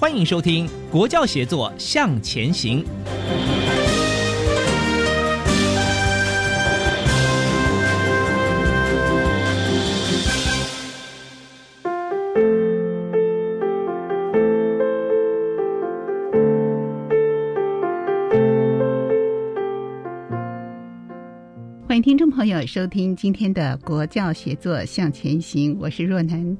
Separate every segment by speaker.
Speaker 1: 欢迎收听《国教协作向前行》。
Speaker 2: 欢迎听众朋友收听今天的《国教协作向前行》，我是若楠。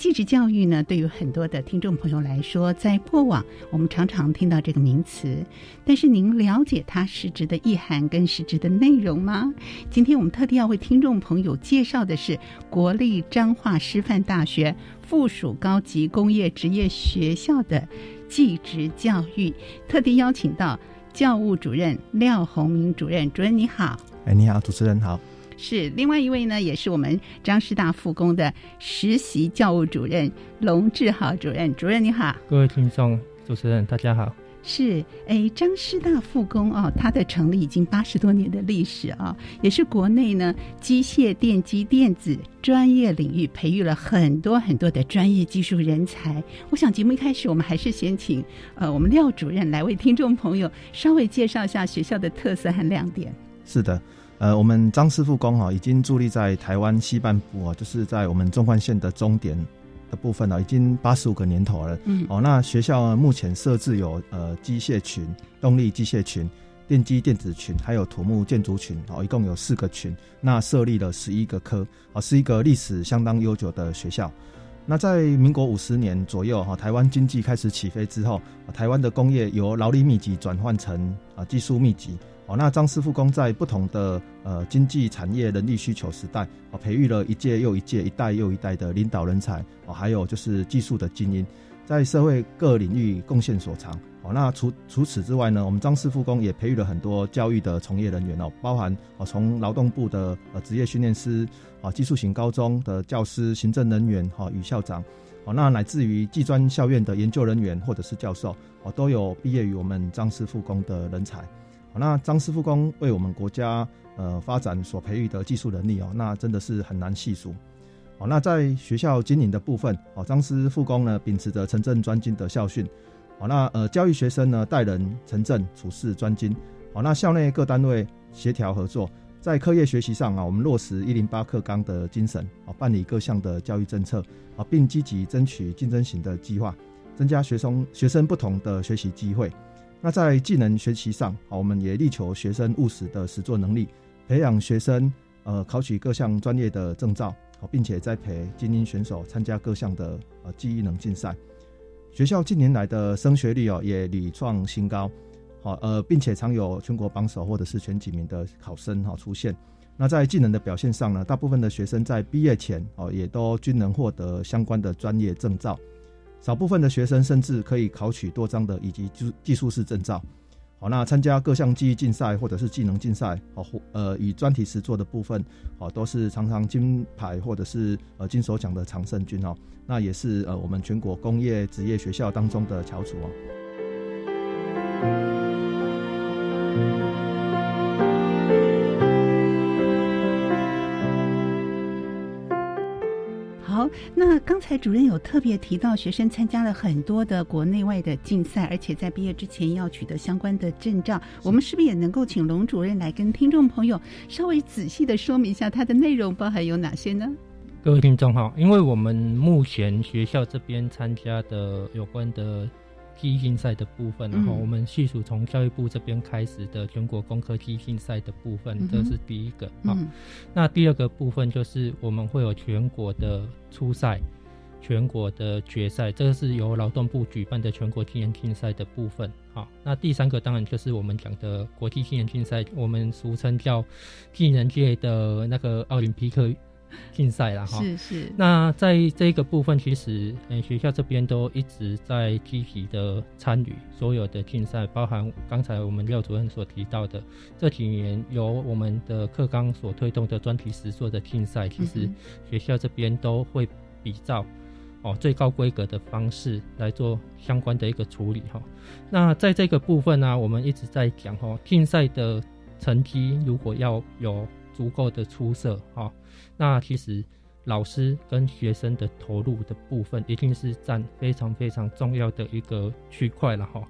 Speaker 2: 继职教育呢，对于很多的听众朋友来说，在过往我们常常听到这个名词，但是您了解它实质的意涵跟实质的内容吗？今天我们特地要为听众朋友介绍的是国立彰化师范大学附属高级工业职业学校的继职教育，特地邀请到教务主任廖宏明主任，主任你好。
Speaker 3: 哎，你好，主持人好。
Speaker 2: 是另外一位呢，也是我们张师大附工的实习教务主任龙志豪主任。主任你好，
Speaker 4: 各位听众、主持人大家好。
Speaker 2: 是，哎，张师大附工哦，它的成立已经八十多年的历史啊，也是国内呢机械、电机、电子专业领域培育了很多很多的专业技术人才。我想节目一开始，我们还是先请呃我们廖主任来为听众朋友稍微介绍一下学校的特色和亮点。
Speaker 3: 是的。呃，我们张师傅工哈，已经伫立在台湾西半部啊，就是在我们纵贯线的终点的部分了，已经八十五个年头了。嗯，哦，那学校目前设置有呃机械群、动力机械群、电机电子群，还有土木建筑群，哦，一共有四个群。那设立了十一个科，啊，是一个历史相当悠久的学校。那在民国五十年左右哈，台湾经济开始起飞之后，台湾的工业由劳力密集转换成啊技术密集。哦，那张师傅工在不同的呃经济产业人力需求时代，哦，培育了一届又一届、一代又一代的领导人才，哦，还有就是技术的精英，在社会各领域贡献所长。哦，那除除此之外呢，我们张师傅工也培育了很多教育的从业人员哦，包含哦从劳动部的呃职业训练师，啊技术型高中的教师、行政人员哈与校长，哦那乃至于技专校院的研究人员或者是教授，哦都有毕业于我们张师傅工的人才。那张师傅工为我们国家呃发展所培育的技术能力哦，那真的是很难细数。哦，那在学校经营的部分，哦，张师傅工呢秉持着城镇专精的校训，哦，那呃教育学生呢待人城镇处事专精。哦，那校内各单位协调合作，在课业学习上啊，我们落实一零八课纲的精神，哦，办理各项的教育政策，啊，并积极争取竞争型的计划，增加学生学生不同的学习机会。那在技能学习上，好，我们也力求学生务实的实作能力，培养学生呃考取各项专业的证照，好，并且栽培精英选手参加各项的呃技能竞赛。学校近年来的升学率哦也屡创新高，好呃，并且常有全国榜首或者是前几名的考生哈出现。那在技能的表现上呢，大部分的学生在毕业前哦也都均能获得相关的专业证照。少部分的学生甚至可以考取多张的以及技技术式证照，好，那参加各项技艺竞赛或者是技能竞赛，好，呃，与专题实作的部分，好，都是常常金牌或者是呃金手奖的常胜军哦，那也是呃我们全国工业职业学校当中的翘楚哦。
Speaker 2: 那刚才主任有特别提到，学生参加了很多的国内外的竞赛，而且在毕业之前要取得相关的证照。我们是不是也能够请龙主任来跟听众朋友稍微仔细的说明一下它的内容包含有哪些呢？
Speaker 4: 各位听众好，因为我们目前学校这边参加的有关的记忆竞赛的部分，然后我们细数从教育部这边开始的全国工科记忆竞赛的部分，这是第一个啊。那第二个部分就是我们会有全国的初赛、全国的决赛，这个是由劳动部举办的全国青年竞赛的部分啊。那第三个当然就是我们讲的国际青年竞赛，我们俗称叫技能界的那个奥林匹克。竞赛了哈，
Speaker 2: 是是。
Speaker 4: 那在这个部分，其实呃学校这边都一直在积极的参与所有的竞赛，包含刚才我们廖主任所提到的这几年由我们的课纲所推动的专题实作的竞赛，其实学校这边都会比照哦最高规格的方式来做相关的一个处理哈。那在这个部分呢，我们一直在讲哦，竞赛的成绩如果要有足够的出色哈。那其实老师跟学生的投入的部分，一定是占非常非常重要的一个区块了哈。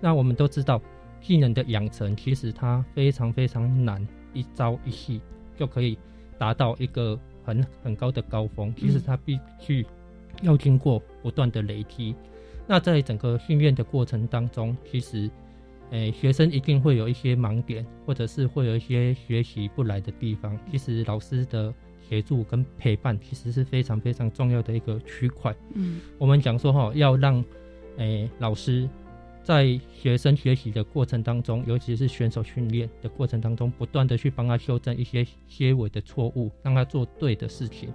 Speaker 4: 那我们都知道，技能的养成其实它非常非常难，一朝一夕就可以达到一个很很高的高峰。其实它必须要经过不断的累积。那在整个训练的过程当中，其实，诶，学生一定会有一些盲点，或者是会有一些学习不来的地方。其实老师的协助跟陪伴其实是非常非常重要的一个区块。嗯，我们讲说哈，要让诶老师在学生学习的过程当中，尤其是选手训练的过程当中，不断的去帮他修正一些些微的错误，让他做对的事情，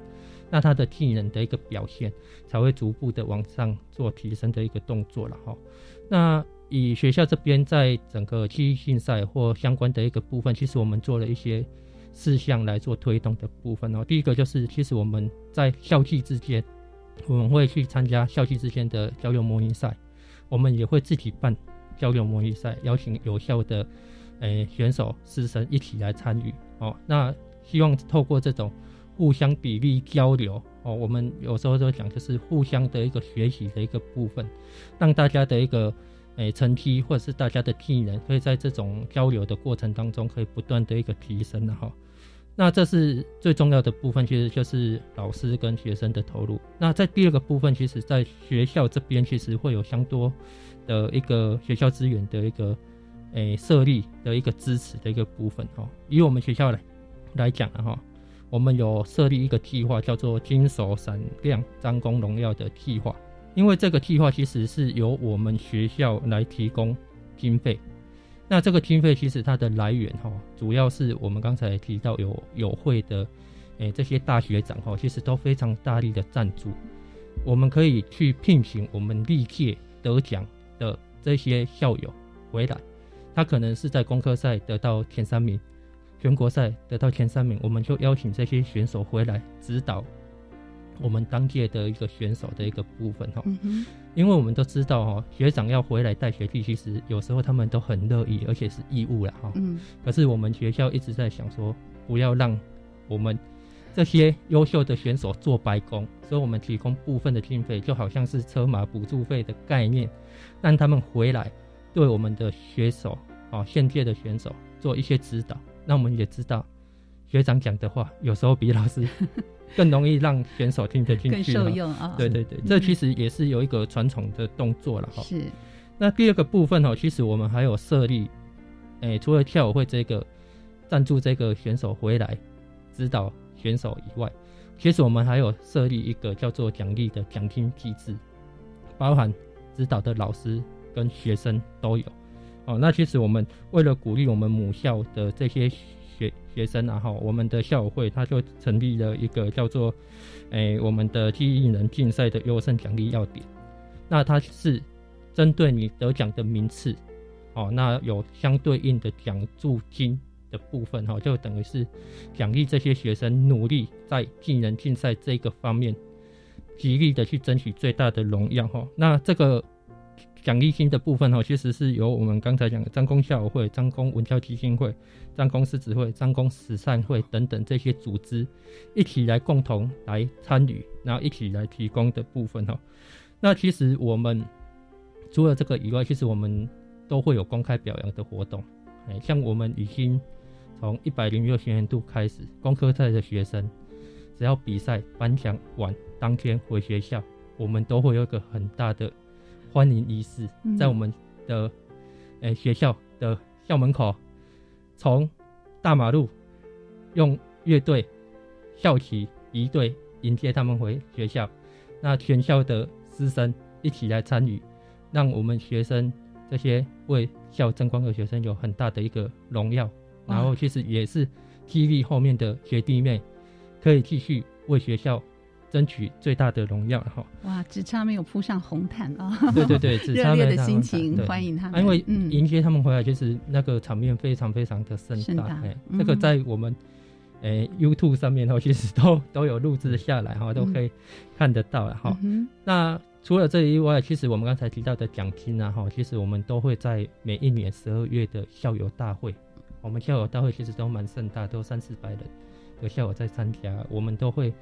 Speaker 4: 那他的技能的一个表现才会逐步的往上做提升的一个动作了哈。那以学校这边在整个记忆竞赛或相关的一个部分，其实我们做了一些。事项来做推动的部分哦，第一个就是，其实我们在校际之间，我们会去参加校际之间的交流模拟赛，我们也会自己办交流模拟赛，邀请有效的诶选手师生一起来参与哦。那希望透过这种互相砥砺交流哦，我们有时候都讲就是互相的一个学习的一个部分，让大家的一个。诶，成绩或者是大家的技能，可以在这种交流的过程当中，可以不断的一个提升的哈。那这是最重要的部分，其实就是老师跟学生的投入。那在第二个部分，其实在学校这边，其实会有相多的一个学校资源的一个诶设立的一个支持的一个部分哈。以我们学校来来讲的哈，我们有设立一个计划，叫做“金手闪亮张弓荣耀”的计划。因为这个计划其实是由我们学校来提供经费，那这个经费其实它的来源哈，主要是我们刚才提到有有会的，诶这些大学长哈，其实都非常大力的赞助，我们可以去聘请我们历届得奖的这些校友回来，他可能是在工科赛得到前三名，全国赛得到前三名，我们就邀请这些选手回来指导。我们当届的一个选手的一个部分哈，因为我们都知道哈，学长要回来带学弟，其实有时候他们都很乐意，而且是义务了哈。嗯。可是我们学校一直在想说，不要让我们这些优秀的选手做白工，所以我们提供部分的经费，就好像是车马补助费的概念，让他们回来对我们的选手啊，现届的选手做一些指导。那我们也知道，学长讲的话有时候比老师。更容易让选手听得进去，
Speaker 2: 更受用啊！
Speaker 4: 对对对，这其实也是有一个传统的动作了哈。
Speaker 2: 是。
Speaker 4: 那第二个部分哈，其实我们还有设立，诶，除了跳舞会这个赞助这个选手回来指导选手以外，其实我们还有设立一个叫做奖励的奖金机制，包含指导的老师跟学生都有。哦，那其实我们为了鼓励我们母校的这些。学生啊，哈，我们的校友会他就成立了一个叫做，诶，我们的记忆人竞赛的优胜奖励要点。那它是针对你得奖的名次，哦，那有相对应的奖助金的部分，哈，就等于是奖励这些学生努力在技能竞赛这个方面，极力的去争取最大的荣耀，哈。那这个奖励金的部分哈，其实是由我们刚才讲的张公校友会、张公文教基金会、张公狮子会、张公慈善会等等这些组织一起来共同来参与，然后一起来提供的部分哈。那其实我们除了这个以外，其实我们都会有公开表扬的活动。哎，像我们已经从一百零六学年度开始，工科赛的学生只要比赛颁奖完当天回学校，我们都会有一个很大的。欢迎仪式在我们的诶学校的校门口，从大马路用乐队、校旗、仪队迎接他们回学校。那全校的师生一起来参与，让我们学生这些为校争光的学生有很大的一个荣耀。然后其实也是激励后面的学弟妹可以继续为学校。争取最大的荣耀哈！
Speaker 2: 哇，只差没有铺上红毯啊！
Speaker 4: 对 对 对，
Speaker 2: 热烈的心情欢迎他们，
Speaker 4: 因为迎接他们回来，就是那个场面非常非常的盛大。哎，这个在我们诶 YouTube 上面哈，其实都都有录制下来哈，都可以看得到了哈。那除了这以外，其实我们刚才提到的奖金啊哈，其实我们都会在每一年十二月的校友大会，我们校友大会其实都蛮盛大，都三四百人有校友在参加，我们都会。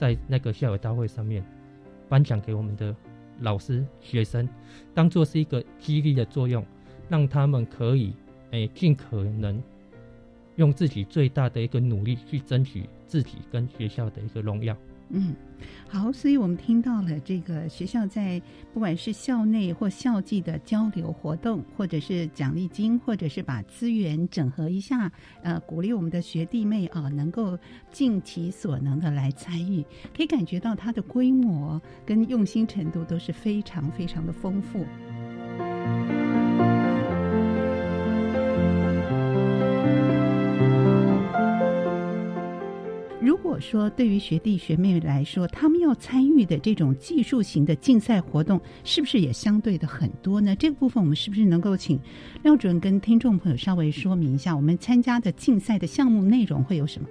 Speaker 4: 在那个校友大会上面，颁奖给我们的老师、学生，当做是一个激励的作用，让他们可以诶尽可能用自己最大的一个努力去争取自己跟学校的一个荣耀。
Speaker 2: 嗯，好，所以我们听到了这个学校在不管是校内或校际的交流活动，或者是奖励金，或者是把资源整合一下，呃，鼓励我们的学弟妹啊，能够尽其所能的来参与，可以感觉到它的规模跟用心程度都是非常非常的丰富。如果说对于学弟学妹来说，他们要参与的这种技术型的竞赛活动，是不是也相对的很多呢？这个部分我们是不是能够请廖主任跟听众朋友稍微说明一下，我们参加的竞赛的项目内容会有什么？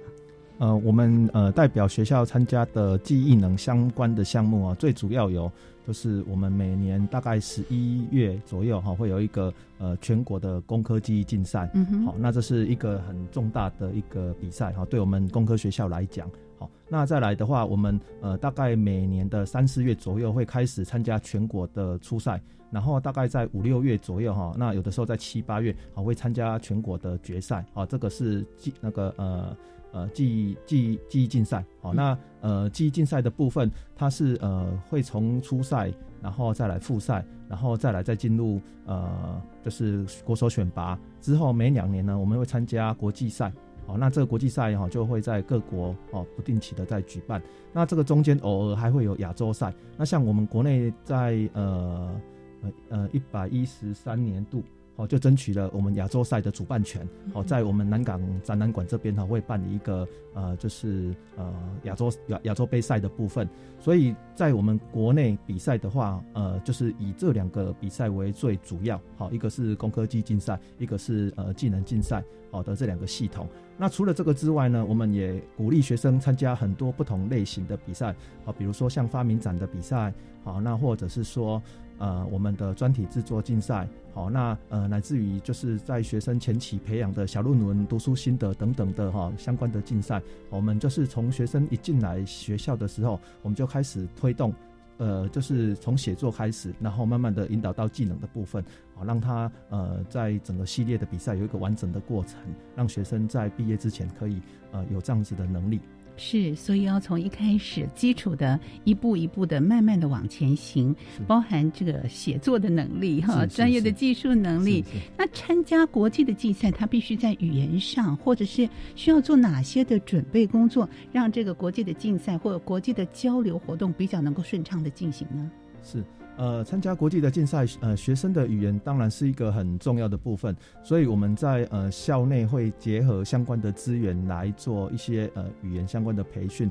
Speaker 3: 呃，我们呃代表学校参加的记忆能相关的项目啊，最主要有。就是我们每年大概十一月左右哈，会有一个呃全国的工科技艺竞赛，好，那这是一个很重大的一个比赛哈，对我们工科学校来讲，好，那再来的话，我们呃大概每年的三四月左右会开始参加全国的初赛，然后大概在五六月左右哈，那有的时候在七八月啊会参加全国的决赛，啊，这个是记那个呃。呃，记忆记忆记忆竞赛，好，那呃记忆竞赛的部分，它是呃会从初赛，然后再来复赛，然后再来再进入呃就是国手选拔之后，每两年呢，我们会参加国际赛，好，那这个国际赛哈就会在各国哦不定期的在举办，那这个中间偶尔还会有亚洲赛，那像我们国内在呃呃呃一百一十三年度。哦，就争取了我们亚洲赛的主办权。哦，在我们南港展览馆这边哈，会办理一个呃，就是呃亚洲亚亚洲杯赛的部分。所以在我们国内比赛的话，呃，就是以这两个比赛为最主要。好，一个是工科技竞赛，一个是呃技能竞赛。好的，这两个系统。那除了这个之外呢，我们也鼓励学生参加很多不同类型的比赛。好，比如说像发明展的比赛。好，那或者是说。呃，我们的专题制作竞赛，好，那呃，乃至于就是在学生前期培养的小论文、读书心得等等的哈相关的竞赛，我们就是从学生一进来学校的时候，我们就开始推动，呃，就是从写作开始，然后慢慢的引导到技能的部分，好，让他呃在整个系列的比赛有一个完整的过程，让学生在毕业之前可以呃有这样子的能力。
Speaker 2: 是，所以要从一开始基础的一步一步的慢慢的往前行，包含这个写作的能力哈，专业的技术能力。那参加国际的竞赛，他必须在语言上，或者是需要做哪些的准备工作，让这个国际的竞赛或者国际的交流活动比较能够顺畅的进行呢？
Speaker 3: 是。呃，参加国际的竞赛，呃，学生的语言当然是一个很重要的部分，所以我们在呃校内会结合相关的资源来做一些呃语言相关的培训。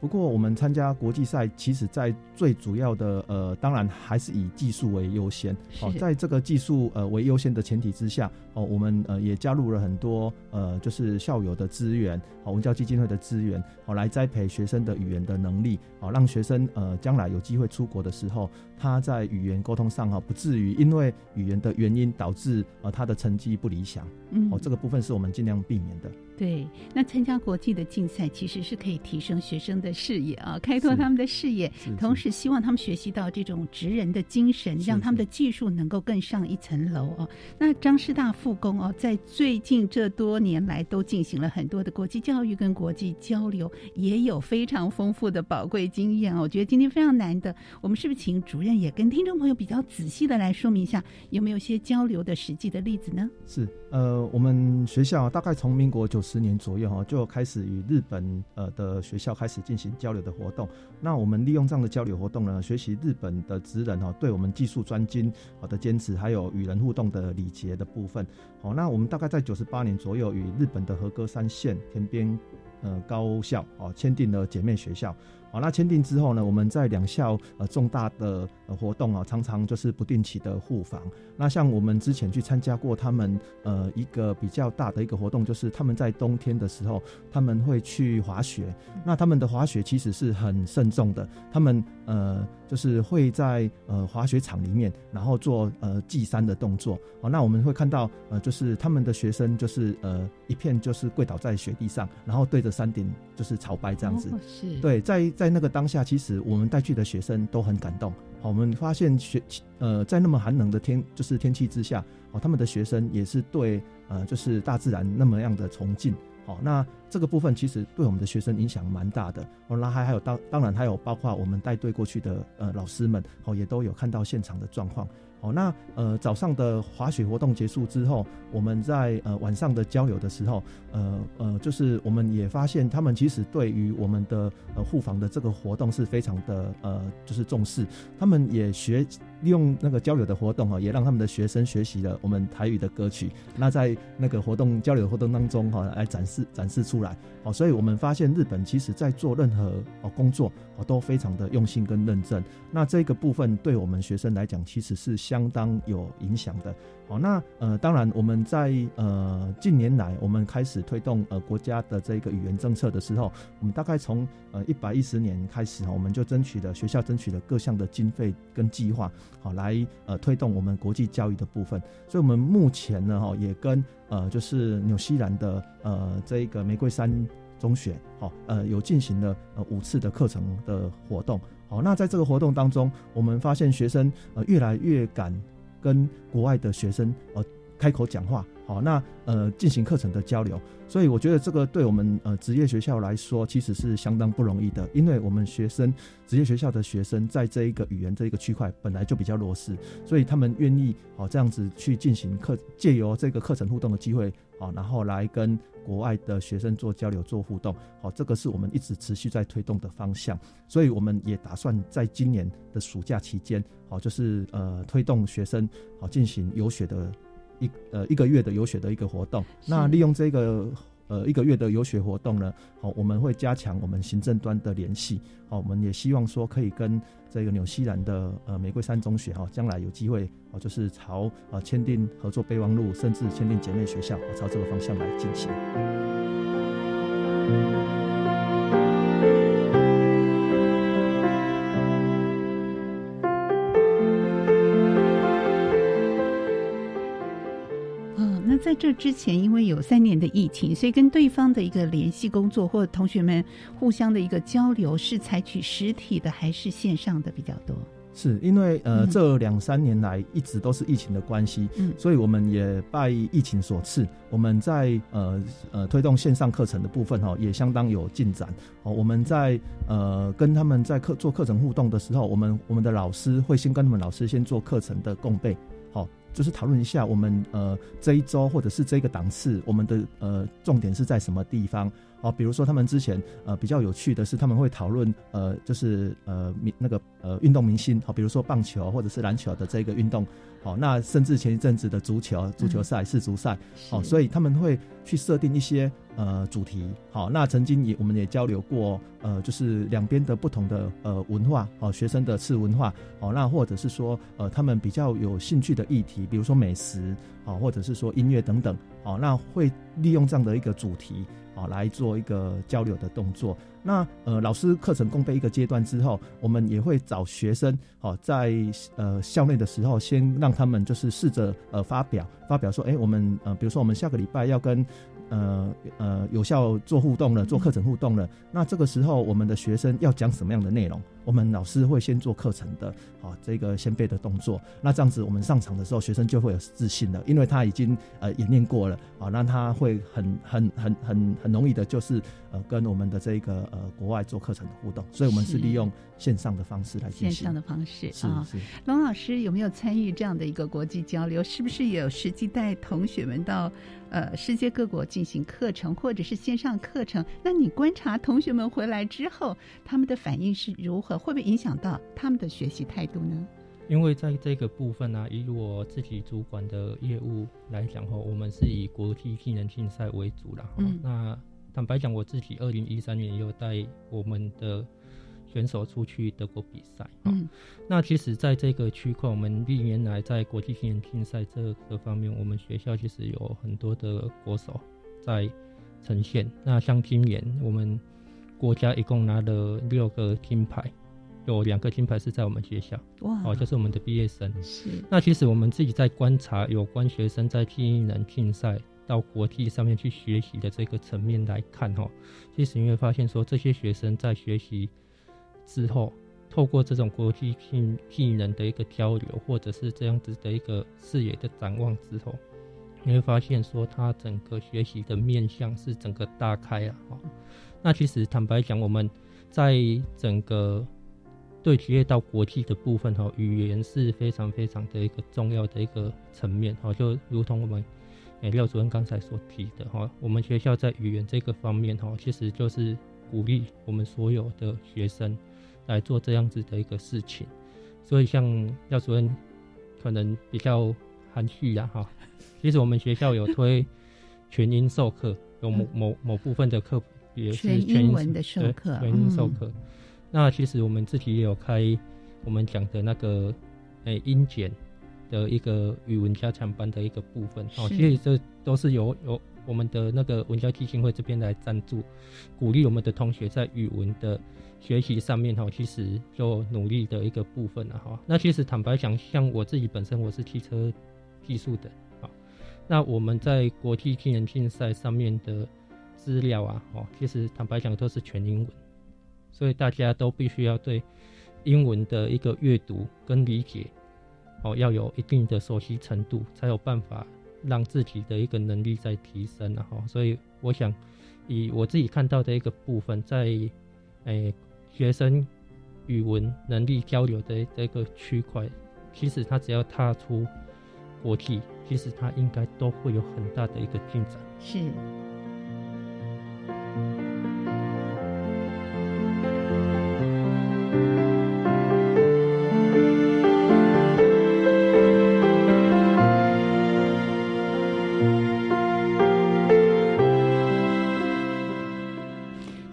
Speaker 3: 不过我们参加国际赛，其实在最主要的呃，当然还是以技术为优先。
Speaker 2: 是
Speaker 3: 在这个技术呃为优先的前提之下，哦，我们呃也加入了很多呃就是校友的资源，好文教基金会的资源，好来栽培学生的语言的能力，好让学生呃将来有机会出国的时候，他在语言沟通上哈不至于因为语言的原因导致呃他的成绩不理想。
Speaker 2: 嗯
Speaker 3: 哦，这个部分是我们尽量避免的。
Speaker 2: 对，那参加国际的竞赛其实是可以提升学生的视野啊，开拓他们的视野，同时希望他们学习到这种职人的精神，让他们的技术能够更上一层楼哦。那张师大附工哦，在最近这多年来都进行了很多的国际教育跟国际交流，也有非常丰富的宝贵经验哦。我觉得今天非常难得，我们是不是请主任也跟听众朋友比较仔细的来说明一下，有没有一些交流的实际的例子呢？
Speaker 3: 是，呃，我们学校大概从民国九十十年左右哈，就开始与日本呃的学校开始进行交流的活动。那我们利用这样的交流活动呢，学习日本的职人哈对我们技术专精好的坚持，还有与人互动的礼节的部分。好，那我们大概在九十八年左右与日本的和歌山县田边呃高校哦签订了姐妹学校。好，那签订之后呢，我们在两校呃重大的呃活动啊，常常就是不定期的互访。那像我们之前去参加过他们呃一个比较大的一个活动，就是他们在冬天的时候他们会去滑雪。那他们的滑雪其实是很慎重的，他们呃就是会在呃滑雪场里面，然后做呃祭山的动作。好，那我们会看到呃就是他们的学生就是呃一片就是跪倒在雪地上，然后对着山顶就是朝拜这样子。
Speaker 2: 哦、是
Speaker 3: 对，在在那个当下，其实我们带去的学生都很感动。好，我们发现学呃，在那么寒冷的天，就是天气之下，哦，他们的学生也是对呃，就是大自然那么样的崇敬。好，那这个部分其实对我们的学生影响蛮大的。哦，那还还有当当然还有包括我们带队过去的呃老师们，哦，也都有看到现场的状况。好，那呃早上的滑雪活动结束之后，我们在呃晚上的交流的时候，呃呃，就是我们也发现他们其实对于我们的呃护防的这个活动是非常的呃就是重视，他们也学利用那个交流的活动哈，也让他们的学生学习了我们台语的歌曲。那在那个活动交流活动当中哈，来展示展示出来。哦，所以我们发现日本其实在做任何哦工作哦都非常的用心跟认真。那这个部分对我们学生来讲，其实是相当有影响的。好，那呃，当然我们在呃近年来，我们开始推动呃国家的这个语言政策的时候，我们大概从呃一百一十年开始哈，我们就争取了学校争取了各项的经费跟计划，好来呃推动我们国际教育的部分。所以，我们目前呢哈也跟呃就是纽西兰的呃这个玫瑰山中学，好呃有进行了呃五次的课程的活动。好，那在这个活动当中，我们发现学生呃越来越敢。跟国外的学生呃开口讲话，好，那呃进行课程的交流，所以我觉得这个对我们呃职业学校来说，其实是相当不容易的，因为我们学生职业学校的学生在这一个语言这一个区块本来就比较弱势，所以他们愿意好这样子去进行课，借由这个课程互动的机会，好，然后来跟国外的学生做交流做互动，好，这个是我们一直持续在推动的方向，所以我们也打算在今年的暑假期间，好，就是呃推动学生好进行游学的。一呃一个月的游学的一个活动，那利用这个呃一个月的游学活动呢，好，我们会加强我们行政端的联系，好，我们也希望说可以跟这个纽西兰的呃玫瑰山中学哈，将来有机会哦，就是朝呃签订合作备忘录，甚至签订姐妹学校，朝这个方向来进行。
Speaker 2: 在这之前，因为有三年的疫情，所以跟对方的一个联系工作，或者同学们互相的一个交流，是采取实体的还是线上的比较多？
Speaker 3: 是因为呃，这两三年来一直都是疫情的关系，
Speaker 2: 嗯，
Speaker 3: 所以我们也拜疫情所赐，我们在呃呃推动线上课程的部分哈，也相当有进展。哦，我们在呃跟他们在课做课程互动的时候，我们我们的老师会先跟他们老师先做课程的共备，好。就是讨论一下我们呃这一周或者是这个档次，我们的呃重点是在什么地方？哦，比如说他们之前呃比较有趣的是，他们会讨论呃就是呃明那个呃运动明星，好，比如说棒球或者是篮球的这个运动，好，那甚至前一阵子的足球足球赛世足赛，好，所以他们会去设定一些呃主题，好，那曾经也我们也交流过，呃，就是两边的不同的呃文化，哦，学生的次文化，哦，那或者是说呃他们比较有兴趣的议题，比如说美食，哦，或者是说音乐等等，哦，那会利用这样的一个主题。啊，来做一个交流的动作。那呃，老师课程共备一个阶段之后，我们也会找学生，好，在呃校内的时候，先让他们就是试着呃发表，发表说，哎，我们呃，比如说我们下个礼拜要跟。呃呃，有效做互动了，做课程互动了。那这个时候，我们的学生要讲什么样的内容？我们老师会先做课程的，好，这个先背的动作。那这样子，我们上场的时候，学生就会有自信了，因为他已经呃演练过了，啊，那他会很很很很很容易的，就是呃跟我们的这个呃国外做课程的互动。所以，我们是利用线上的方式来进行。
Speaker 2: 线上的方式
Speaker 3: 啊，
Speaker 2: 龙老师有没有参与这样的一个国际交流？是不是也有实际带同学们到？呃，世界各国进行课程或者是线上课程，那你观察同学们回来之后，他们的反应是如何？会不会影响到他们的学习态度呢？
Speaker 4: 因为在这个部分呢，以我自己主管的业务来讲哈，我们是以国际技能竞赛为主啦。嗯，那坦白讲，我自己二零一三年有带我们的。选手出去德国比赛，嗯，那其实在这个区块，我们历年来在国际性竞赛这个方面，我们学校其实有很多的国手在呈现。那像今年我们国家一共拿了六个金牌，有两个金牌是在我们学校，哇，哦，就是我们的毕业生。
Speaker 2: 是。
Speaker 4: 那其实我们自己在观察有关学生在技能竞赛到国际上面去学习的这个层面来看，哈，其实你会发现说这些学生在学习。之后，透过这种国际性技能的一个交流，或者是这样子的一个视野的展望之后，你会发现说，他整个学习的面向是整个大开啊。那其实坦白讲，我们在整个对职业到国际的部分哈，语言是非常非常的一个重要的一个层面哈。就如同我们诶廖主任刚才所提的哈，我们学校在语言这个方面哈，其实就是鼓励我们所有的学生。来做这样子的一个事情，所以像廖主任可能比较含蓄呀，哈。其实我们学校有推全英授课，有某某某部分的课也是
Speaker 2: 全英文的授课，
Speaker 4: 全英授课。那其实我们自己也有开我们讲的那个诶英检的一个语文加强班的一个部分，哦，其实这都是由由我们的那个文教基金会这边来赞助，鼓励我们的同学在语文的。学习上面哈，其实就努力的一个部分了哈。那其实坦白讲，像我自己本身我是汽车技术的啊，那我们在国际技能竞赛上面的资料啊，哦，其实坦白讲都是全英文，所以大家都必须要对英文的一个阅读跟理解哦，要有一定的熟悉程度，才有办法让自己的一个能力在提升了哈。所以我想以我自己看到的一个部分，在诶。学生语文能力交流的这个区块，其实他只要踏出国际，其实他应该都会有很大的一个进展。
Speaker 2: 是。Bye.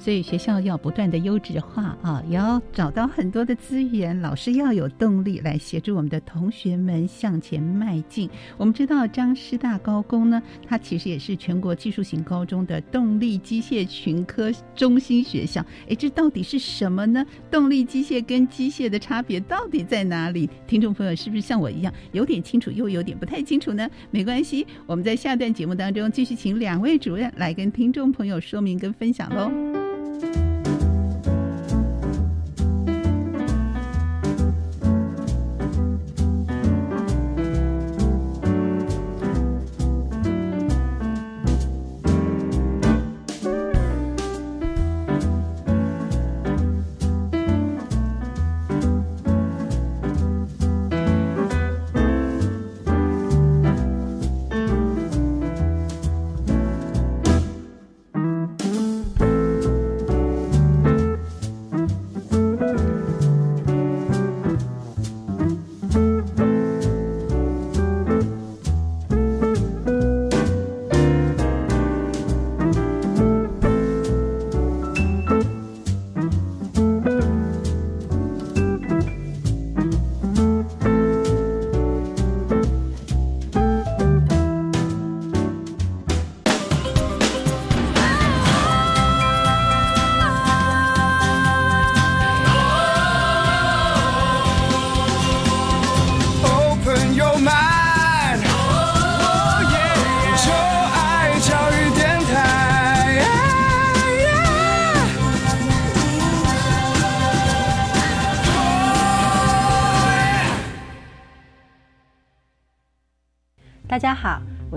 Speaker 2: 所以学校要不断的优质化啊，要找到很多的资源，老师要有动力来协助我们的同学们向前迈进。我们知道张师大高工呢，它其实也是全国技术型高中的动力机械群科中心学校。哎，这到底是什么呢？动力机械跟机械的差别到底在哪里？听众朋友是不是像我一样有点清楚，又有点不太清楚呢？没关系，我们在下段节目当中继续请两位主任来跟听众朋友说明跟分享喽。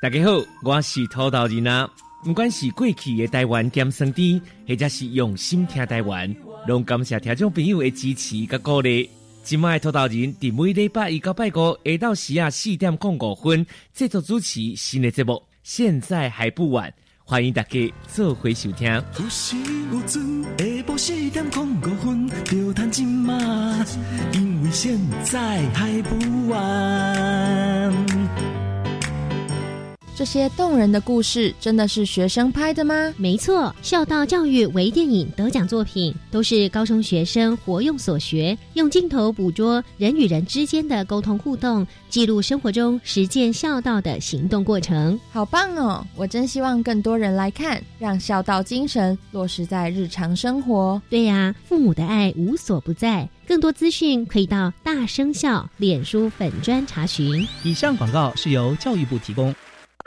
Speaker 5: 大家好，我是土豆人啊。不管是过去的台湾咸生甜，或者是用心听台湾，拢感谢听众朋友的支持甲鼓励。今麦土豆人伫每礼拜一到拜五下昼时啊四点零五分制作主持新的节目，现在还不晚，欢迎大家做回收听。有时有准，下晡四点零五分就谈今嘛，因为现在还不晚。
Speaker 6: 这些动人的故事真的是学生拍的吗？
Speaker 7: 没错，孝道教育微电影得奖作品都是高中学生活用所学，用镜头捕捉人与人之间的沟通互动，记录生活中实践孝道的行动过程。
Speaker 6: 好棒哦！我真希望更多人来看，让孝道精神落实在日常生活。
Speaker 7: 对呀，父母的爱无所不在。更多资讯可以到大生孝脸书粉专查询。
Speaker 1: 以上广告是由教育部提供。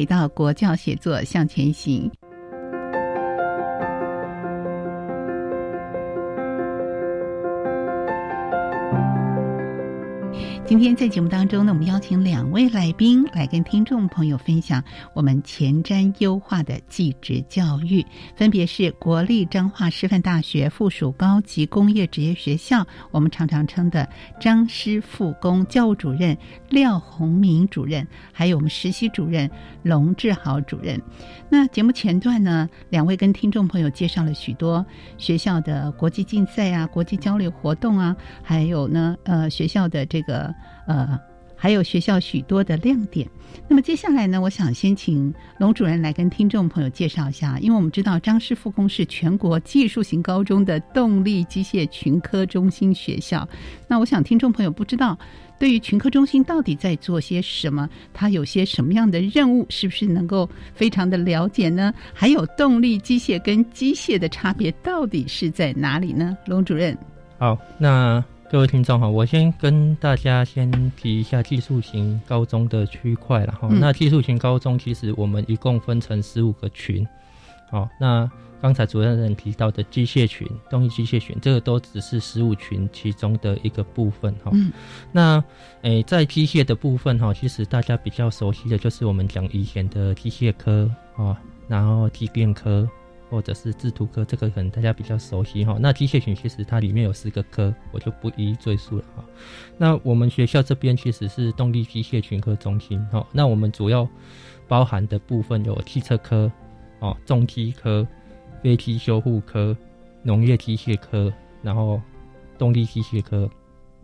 Speaker 2: 回到国教写作向前行。今天在节目当中呢，我们邀请两位来宾来跟听众朋友分享我们前瞻优化的技职教育，分别是国立彰化师范大学附属高级工业职业学校，我们常常称的张师附工教务主任廖宏明主任，还有我们实习主任龙志豪主任。那节目前段呢，两位跟听众朋友介绍了许多学校的国际竞赛啊、国际交流活动啊，还有呢，呃，学校的这个。呃，还有学校许多的亮点。那么接下来呢，我想先请龙主任来跟听众朋友介绍一下，因为我们知道张师附工是全国技术型高中的动力机械群科中心学校。那我想听众朋友不知道，对于群科中心到底在做些什么，它有些什么样的任务，是不是能够非常的了解呢？还有动力机械跟机械的差别到底是在哪里呢？龙主任，
Speaker 4: 好，那。各位听众好，我先跟大家先提一下技术型高中的区块了哈。那技术型高中其实我们一共分成十五个群，好，那刚才主任人提到的机械群、动力机械群，这个都只是十五群其中的一个部分哈。那诶，在机械的部分哈，其实大家比较熟悉的就是我们讲以前的机械科啊，然后机电科。或者是制图科，这个可能大家比较熟悉哈。那机械群其实它里面有四个科，我就不一一赘述了哈。那我们学校这边其实是动力机械群科中心哈。那我们主要包含的部分有汽车科、哦重机科、飞机修护科、农业机械科，然后动力机械科、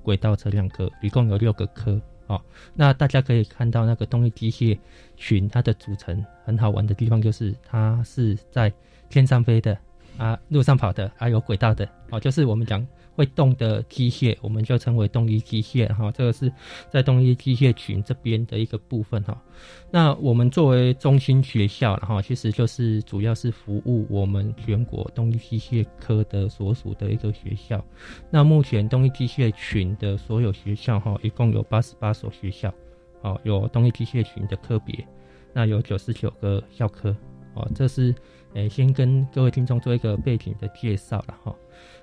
Speaker 4: 轨道车辆科，一共有六个科。哦，那大家可以看到那个动力机械群它的组成很好玩的地方就是它是在。天上飞的啊，路上跑的，还有轨道的，哦，就是我们讲会动的机械，我们就称为动力机械哈。这个是在动力机械群这边的一个部分哈。那我们作为中心学校哈，其实就是主要是服务我们全国动力机械科的所属的一个学校。那目前动力机械群的所有学校哈，一共有八十八所学校，哦，有动力机械群的科别，那有九十九个校科，哦，这是。诶，先跟各位听众做一个背景的介绍了哈。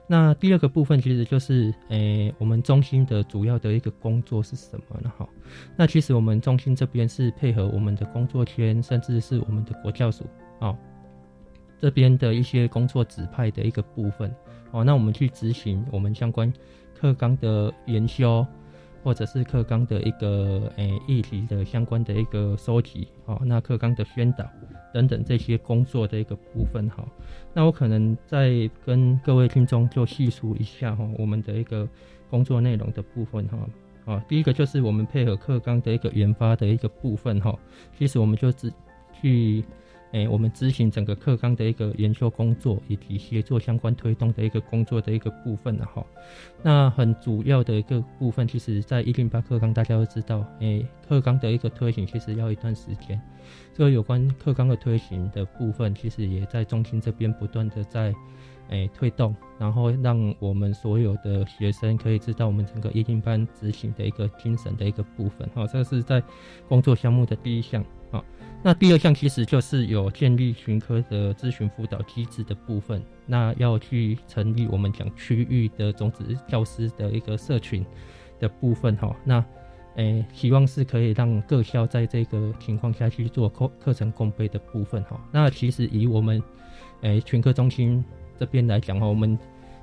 Speaker 4: 那第二个部分其实就是，诶，我们中心的主要的一个工作是什么呢？哈，那其实我们中心这边是配合我们的工作圈，甚至是我们的国教署啊这边的一些工作指派的一个部分哦，那我们去执行我们相关课纲的研修。或者是课纲的一个诶议题的相关的一个收集，哦，那课纲的宣导等等这些工作的一个部分，哈，那我可能再跟各位听众就细数一下哈，我们的一个工作内容的部分，哈，啊，第一个就是我们配合课纲的一个研发的一个部分，哈，其实我们就只去。诶，我们执行整个课纲的一个研究工作，以及协作相关推动的一个工作的一个部分了哈。那很主要的一个部分，其实在一零八课纲，大家都知道，诶，课纲的一个推行其实要一段时间。所以有关课纲的推行的部分，其实也在中心这边不断的在诶推动，然后让我们所有的学生可以知道我们整个一零班执行的一个精神的一个部分。好，这个是在工作项目的第一项啊。那第二项其实就是有建立群科的咨询辅导机制的部分，那要去成立我们讲区域的种子教师的一个社群的部分哈。那诶，希望是可以让各校在这个情况下去做课课程共备的部分哈。那其实以我们诶群科中心这边来讲哈，我们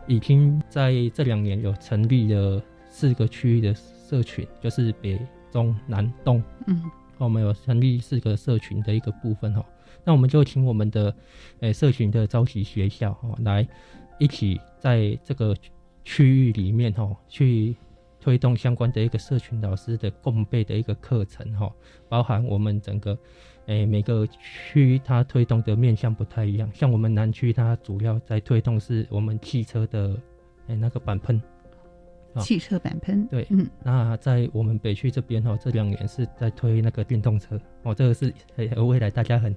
Speaker 4: 已经在这两年有成立了四个区域的社群，就是北中南东。嗯。我们有成立四个社群的一个部分哈，那我们就请我们的诶社群的召集学校哈来一起在这个区域里面哈去推动相关的一个社群老师的共备的一个课程哈，包含我们整个诶每个区它推动的面向不太一样，像我们南区它主要在推动是我们汽车的诶那个板喷。
Speaker 2: 汽车板喷
Speaker 4: 对，嗯，那在我们北区这边哈，这两年是在推那个电动车哦，这个是未来大家很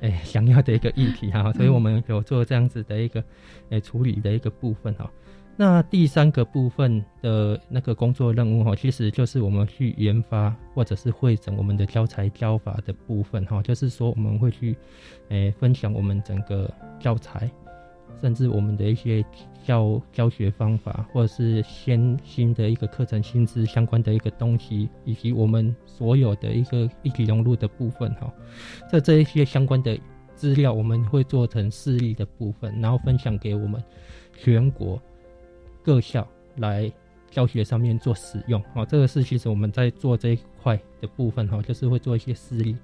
Speaker 4: 诶想要的一个议题哈，所以我们有做这样子的一个诶处理的一个部分哈。那第三个部分的那个工作任务哈，其实就是我们去研发或者是会整我们的教材教法的部分哈，就是说我们会去诶分享我们整个教材。甚至我们的一些教教学方法，或者是先新的一个课程薪资相关的一个东西，以及我们所有的一个一体融入的部分哈，在这一些相关的资料，我们会做成示例的部分，然后分享给我们全国各校来教学上面做使用。好，这个是其实我们在做这一块的部分哈，就是会做一些示例，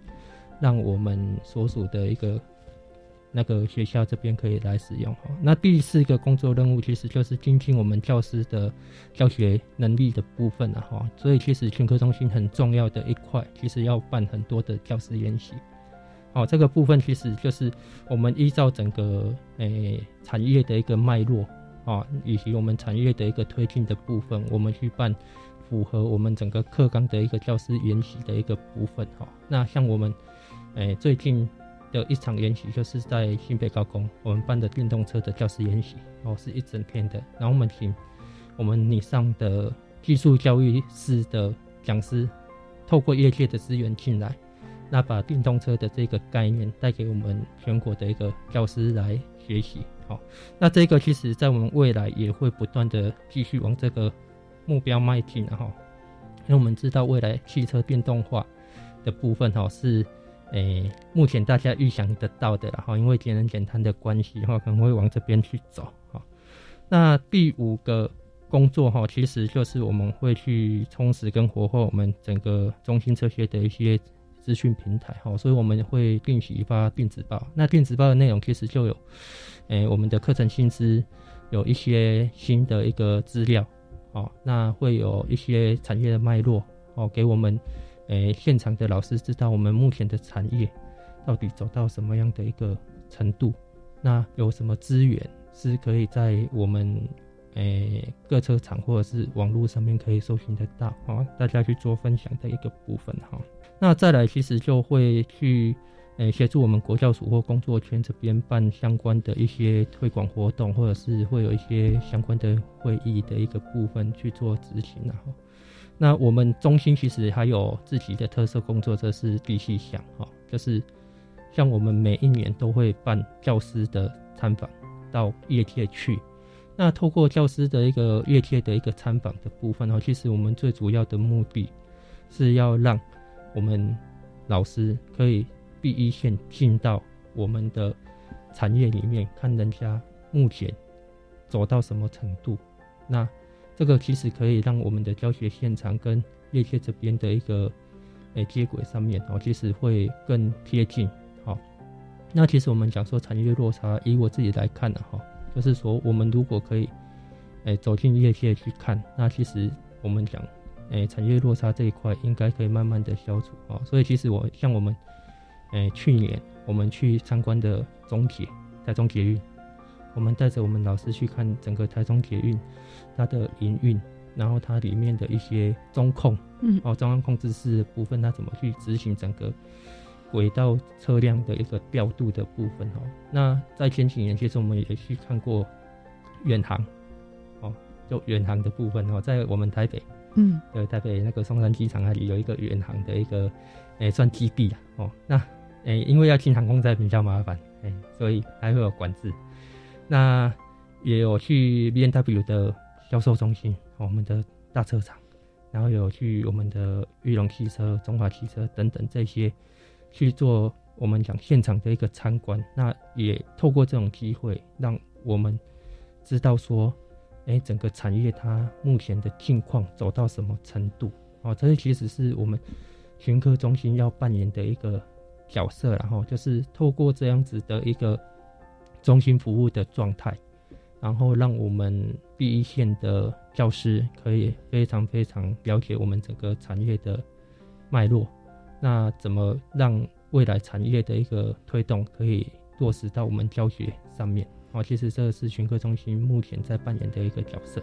Speaker 4: 让我们所属的一个。那个学校这边可以来使用哈。那第四个工作任务其实就是精进我们教师的教学能力的部分了哈。所以其实群科中心很重要的一块，其实要办很多的教师研习。好，这个部分其实就是我们依照整个诶产业的一个脉络啊，以及我们产业的一个推进的部分，我们去办符合我们整个课纲的一个教师研习的一个部分哈。那像我们诶最近。有一场研习，就是在新北高工，我们办的电动车的教师研习，哦，是一整天的。然后我们请我们以上的技术教育师的讲师，透过业界的资源进来，那把电动车的这个概念带给我们全国的一个教师来学习。好，那这个其实在我们未来也会不断的继续往这个目标迈进，然后。因为我们知道未来汽车电动化的部分，哈是。诶，目前大家预想得到的，然后因为节能减碳的关系，哈，可能会往这边去走，哈。那第五个工作，哈，其实就是我们会去充实跟活化我们整个中心车学的一些资讯平台，哈，所以我们会定期发电子报。那电子报的内容其实就有，诶，我们的课程薪资，有一些新的一个资料，哦，那会有一些产业的脉络，哦，给我们。诶，现场的老师知道我们目前的产业到底走到什么样的一个程度？那有什么资源是可以在我们诶各车厂或者是网络上面可以搜寻得到？好，大家去做分享的一个部分哈。那再来，其实就会去诶协助我们国教署或工作圈这边办相关的一些推广活动，或者是会有一些相关的会议的一个部分去做执行然后。那我们中心其实还有自己的特色工作，这是必须想哈，就是像我们每一年都会办教师的参访到业界去，那透过教师的一个业界的一个参访的部分哦，其实我们最主要的目的是要让我们老师可以第一线进到我们的产业里面，看人家目前走到什么程度。那这个其实可以让我们的教学现场跟业界这边的一个诶接轨上面哦，其实会更贴近。好，那其实我们讲说产业落差，以我自己来看的哈。就是说，我们如果可以，诶，走进业界去看，那其实我们讲，诶，产业落差这一块应该可以慢慢的消除啊。所以，其实我像我们，诶，去年我们去参观的中铁在中铁运，我们带着我们老师去看整个台中捷运它的营运，然后它里面的一些中控，嗯，哦，中央控制室的部分，它怎么去执行整个。轨道车辆的一个调度的部分哦，那在前几年其实我们也去看过远航，哦，就远航的部分哦，在我们台北，嗯，对，台北那个松山机场那里有一个远航的一个诶算基地啊，哦，那诶因为要进航空站比较麻烦，诶，所以还会有管制。那也有去 B N W 的销售中心，我们的大车厂，然后有去我们的裕隆汽车、中华汽车等等这些。去做我们讲现场的一个参观，那也透过这种机会，让我们知道说，哎，整个产业它目前的境况走到什么程度哦，这其实是我们全科中心要扮演的一个角色，然后就是透过这样子的一个中心服务的状态，然后让我们第一线的教师可以非常非常了解我们整个产业的脉络。那怎么让未来产业的一个推动可以落实到我们教学上面？哦，其实这个是群科中心目前在扮演的一个角色。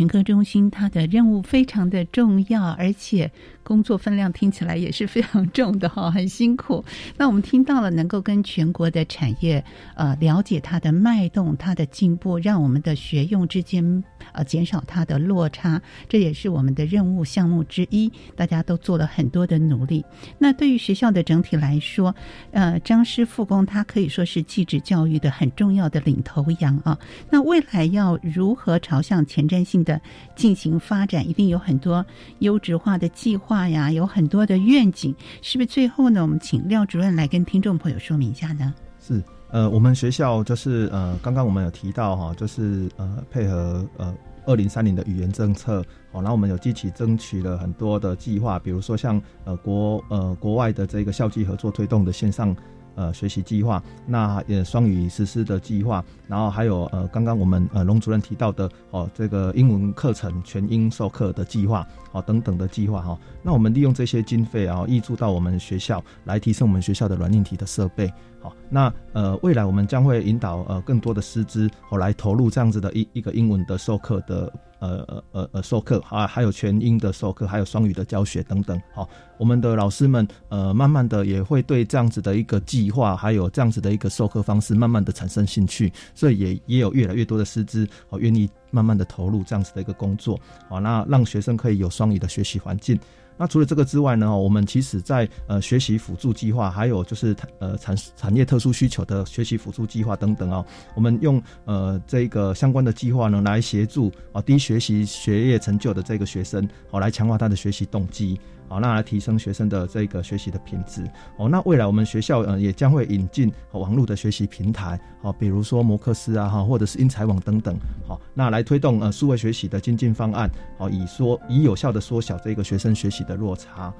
Speaker 2: 群科中心它的任务非常的重要，而且工作分量听起来也是非常重的哈，很辛苦。那我们听到了能够跟全国的产业呃了解它的脉动、它的进步，让我们的学用之间呃减少它的落差，这也是我们的任务项目之一。大家都做了很多的努力。那对于学校的整体来说，呃，张师复工他可以说是继职教育的很重要的领头羊啊。那未来要如何朝向？前瞻性的进行发展，一定有很多优质化的计划呀，有很多的愿景，是不是？最后呢，我们请廖主任来跟听众朋友说明一下呢？
Speaker 3: 是，呃，我们学校就是呃，刚刚我们有提到哈，就是呃，配合呃二零三零的语言政策，哦，然后我们有积极争取了很多的计划，比如说像呃国呃国外的这个校际合作推动的线上。呃，学习计划，那也双语实施的计划，然后还有呃，刚刚我们呃龙主任提到的哦，这个英文课程全英授课的计划，哦等等的计划哈。那我们利用这些经费啊，挹注到我们学校来提升我们学校的软硬体的设备。好，那呃未来我们将会引导呃更多的师资哦来投入这样子的一一个英文的授课的。呃呃呃呃，授课啊，还有全英的授课，还有双语的教学等等。好，我们的老师们呃，慢慢的也会对这样子的一个计划，还有这样子的一个授课方式，慢慢的产生兴趣。所以也也有越来越多的师资哦，愿意慢慢的投入这样子的一个工作。好，那让学生可以有双语的学习环境。那除了这个之外呢，我们其实在呃学习辅助计划，还有就是呃产产业特殊需求的学习辅助计划等等啊，我们用呃这个相关的计划呢来协助啊低学习学业成就的这个学生，好来强化他的学习动机。好，那来提升学生的这个学习的品质。哦，那未来我们学校呃也将会引进网络的学习平台，好，比如说摩克斯啊哈，或者是英才网等等。好，那来推动呃数位学习的精进方案，好，以缩以有效的缩小这个学生学习的落差。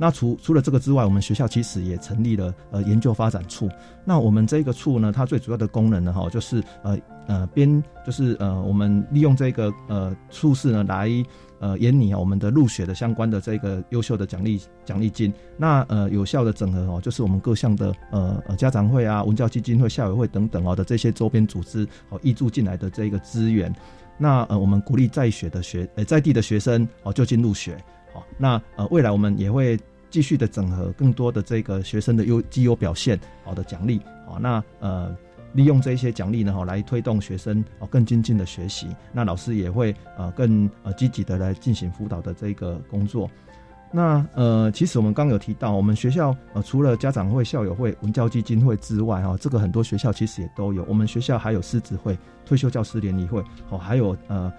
Speaker 3: 那除除了这个之外，我们学校其实也成立了呃研究发展处。那我们这个处呢，它最主要的功能呢，哈，就是呃呃编，就是呃我们利用这个呃处室呢来。呃，研拟啊，我们的入学的相关的这个优秀的奖励奖励金，那呃有效的整合哦，就是我们各项的呃呃家长会啊、文教基金会、校委会等等哦的这些周边组织哦挹注进来的这个资源，那呃我们鼓励在学的学呃在地的学生哦就近入学，好，那呃未来我们也会继续的整合更多的这个学生的优绩优表现好的奖励，好，那呃。利用这些奖励呢，哈，来推动学生哦更精进的学习。那老师也会呃更呃积极的来进行辅导的这个工作。那呃，其实我们刚有提到，我们学校呃除了家长会、校友会、文教基金会之外，哈，这个很多学校其实也都有。我们学校还有师资会、退休教师联谊会，哦，还有呃。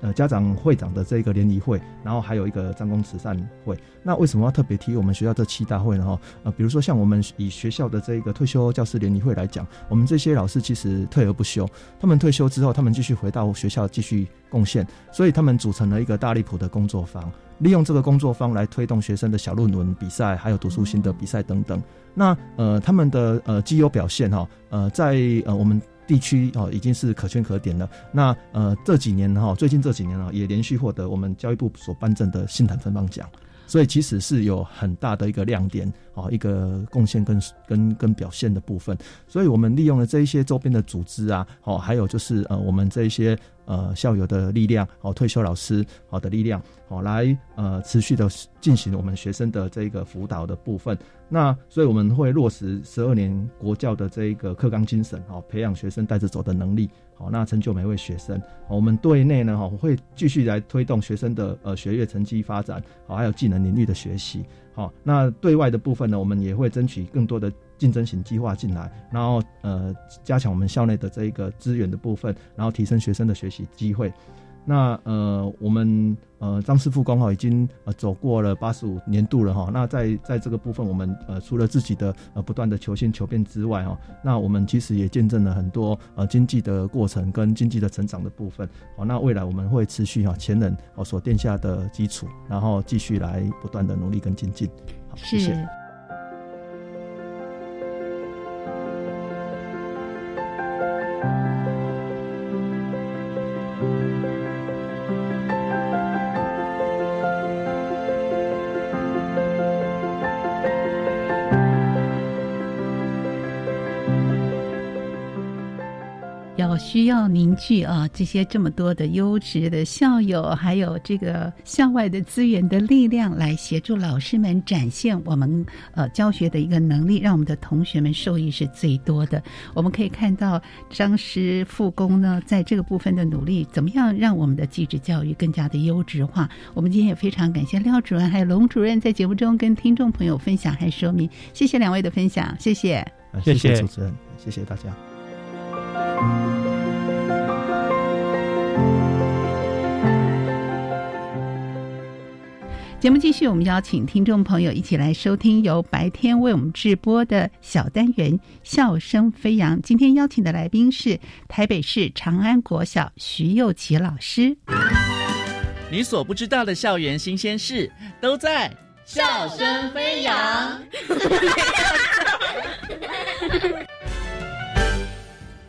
Speaker 3: 呃，家长会长的这个联谊会，然后还有一个张公慈善会。那为什么要特别提我们学校这七大会呢？哈，呃，比如说像我们以学校的这个退休教师联谊会来讲，我们这些老师其实退而不休，他们退休之后，他们继续回到学校继续贡献，所以他们组成了一个大力普的工作坊，利用这个工作坊来推动学生的小论文比赛，还有读书心得比赛等等。那呃，他们的呃绩优表现哈，呃，在呃我们。地区哦已经是可圈可点了。那呃这几年哈，最近这几年啊，也连续获得我们教育部所颁证的信坛分榜奖，所以其实是有很大的一个亮点啊，一个贡献跟跟跟表现的部分。所以我们利用了这一些周边的组织啊，哦，还有就是呃我们这一些呃校友的力量，哦退休老师好的力量，哦来呃持续的进行我们学生的这个辅导的部分。那所以我们会落实十二年国教的这一个课纲精神，好培养学生带着走的能力，哦那成就每位学生。我们对内呢，哈会继续来推动学生的呃学业成绩发展，好还有技能领域的学习，好那对外的部分呢，我们也会争取更多的竞争型计划进来，然后呃加强我们校内的这一个资源的部分，然后提升学生的学习机会。那呃，我们呃张师傅刚好已经呃走过了八十五年度了哈。那在在这个部分，我们呃除了自己的呃不断的求新求变之外哈，那我们其实也见证了很多呃经济的过程跟经济的成长的部分。好，那未来我们会持续哈前人哦所奠下的基础，然后继续来不断的努力跟精进。好，谢谢。
Speaker 2: 要凝聚啊，这些这么多的优质的校友，还有这个校外的资源的力量，来协助老师们展现我们呃教学的一个能力，让我们的同学们受益是最多的。我们可以看到张师复工呢，在这个部分的努力，怎么样让我们的继职教育更加的优质化？我们今天也非常感谢廖主任还有龙主任在节目中跟听众朋友分享还说明，谢谢两位的分享，谢谢，
Speaker 3: 谢谢主持人，谢谢大家。
Speaker 2: 节目继续，我们邀请听众朋友一起来收听由白天为我们直播的小单元《笑声飞扬》。今天邀请的来宾是台北市长安国小徐佑琪老师。
Speaker 8: 你所不知道的校园新鲜事，都在《
Speaker 9: 笑声飞扬》。